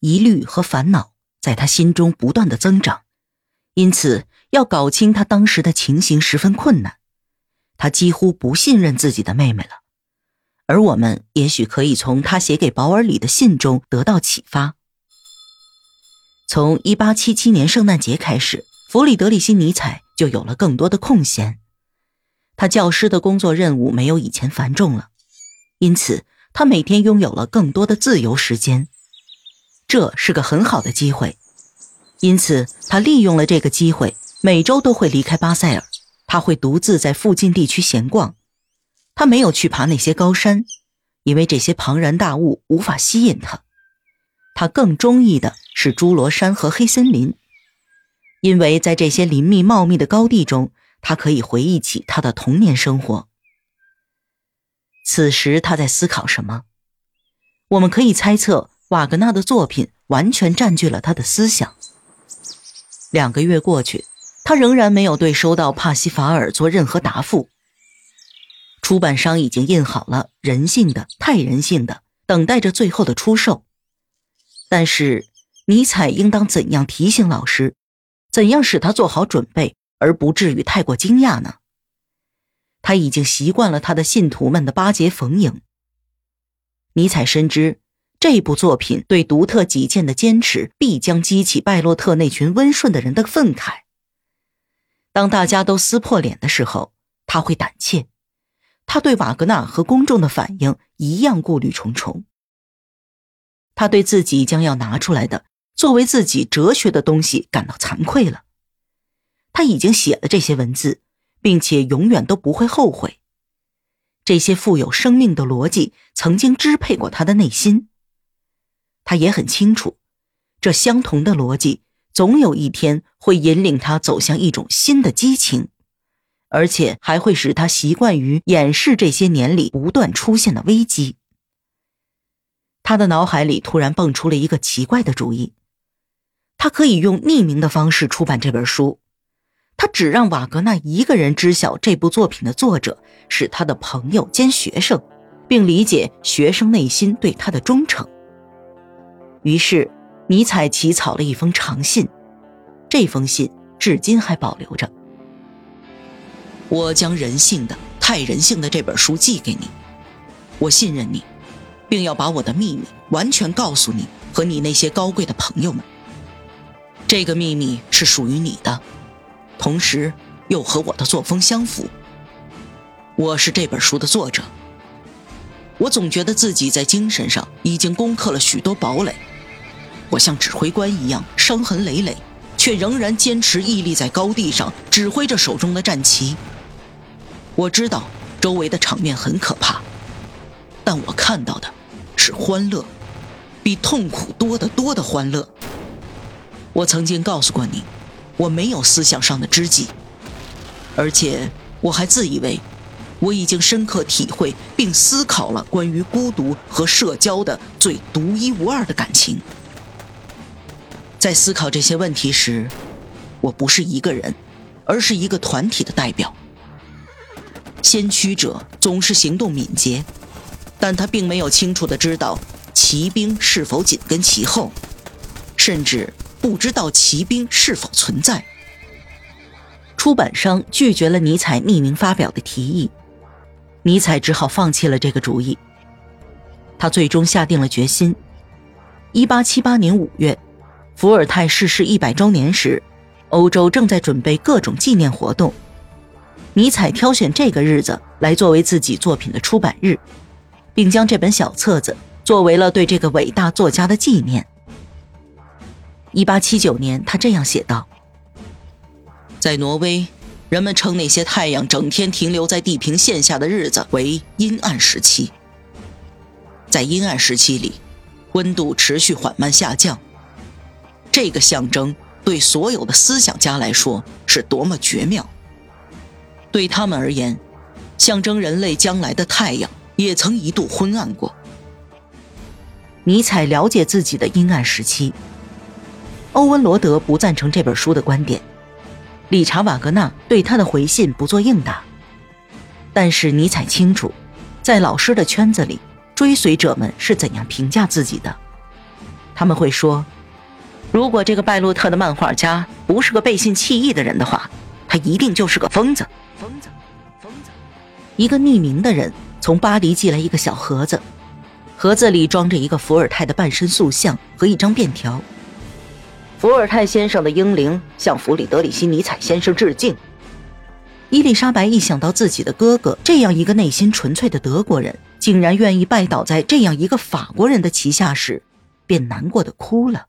疑虑和烦恼在他心中不断的增长，因此要搞清他当时的情形十分困难。他几乎不信任自己的妹妹了，而我们也许可以从他写给保尔里的信中得到启发。从1877年圣诞节开始，弗里德里希·尼采就有了更多的空闲。他教师的工作任务没有以前繁重了，因此他每天拥有了更多的自由时间。这是个很好的机会，因此他利用了这个机会，每周都会离开巴塞尔。他会独自在附近地区闲逛，他没有去爬那些高山，因为这些庞然大物无法吸引他。他更中意的是侏罗山和黑森林，因为在这些林密茂密的高地中，他可以回忆起他的童年生活。此时他在思考什么？我们可以猜测，瓦格纳的作品完全占据了他的思想。两个月过去。他仍然没有对收到帕西法尔做任何答复。出版商已经印好了《人性的太人性的》，等待着最后的出售。但是，尼采应当怎样提醒老师，怎样使他做好准备，而不至于太过惊讶呢？他已经习惯了他的信徒们的巴结逢迎。尼采深知，这部作品对独特己见的坚持，必将激起拜洛特那群温顺的人的愤慨。当大家都撕破脸的时候，他会胆怯。他对瓦格纳和公众的反应一样顾虑重重。他对自己将要拿出来的作为自己哲学的东西感到惭愧了。他已经写了这些文字，并且永远都不会后悔。这些富有生命的逻辑曾经支配过他的内心。他也很清楚，这相同的逻辑。总有一天会引领他走向一种新的激情，而且还会使他习惯于掩饰这些年里不断出现的危机。他的脑海里突然蹦出了一个奇怪的主意：他可以用匿名的方式出版这本书，他只让瓦格纳一个人知晓这部作品的作者是他的朋友兼学生，并理解学生内心对他的忠诚。于是。尼采起草了一封长信，这封信至今还保留着。我将《人性的太人性的》这本书寄给你，我信任你，并要把我的秘密完全告诉你和你那些高贵的朋友们。这个秘密是属于你的，同时又和我的作风相符。我是这本书的作者，我总觉得自己在精神上已经攻克了许多堡垒。我像指挥官一样伤痕累累，却仍然坚持屹立在高地上，指挥着手中的战旗。我知道周围的场面很可怕，但我看到的是欢乐，比痛苦多得多的欢乐。我曾经告诉过你，我没有思想上的知己，而且我还自以为我已经深刻体会并思考了关于孤独和社交的最独一无二的感情。在思考这些问题时，我不是一个人，而是一个团体的代表。先驱者总是行动敏捷，但他并没有清楚的知道骑兵是否紧跟其后，甚至不知道骑兵是否存在。出版商拒绝了尼采匿名发表的提议，尼采只好放弃了这个主意。他最终下定了决心。一八七八年五月。伏尔泰逝世一百周年时，欧洲正在准备各种纪念活动。尼采挑选这个日子来作为自己作品的出版日，并将这本小册子作为了对这个伟大作家的纪念。一八七九年，他这样写道：“在挪威，人们称那些太阳整天停留在地平线下的日子为阴暗时期。在阴暗时期里，温度持续缓慢下降。”这个象征对所有的思想家来说是多么绝妙！对他们而言，象征人类将来的太阳也曾一度昏暗过。尼采了解自己的阴暗时期。欧文·罗德不赞成这本书的观点，理查·瓦格纳对他的回信不做应答。但是尼采清楚，在老师的圈子里，追随者们是怎样评价自己的。他们会说，如果这个拜洛特的漫画家不是个背信弃义的人的话，他一定就是个疯子。疯子，疯子。一个匿名的人从巴黎寄来一个小盒子，盒子里装着一个伏尔泰的半身塑像和一张便条。伏尔泰先生的英灵向弗里德里希·尼采先生致敬。伊丽莎白一想到自己的哥哥这样一个内心纯粹的德国人，竟然愿意拜倒在这样一个法国人的旗下时，便难过的哭了。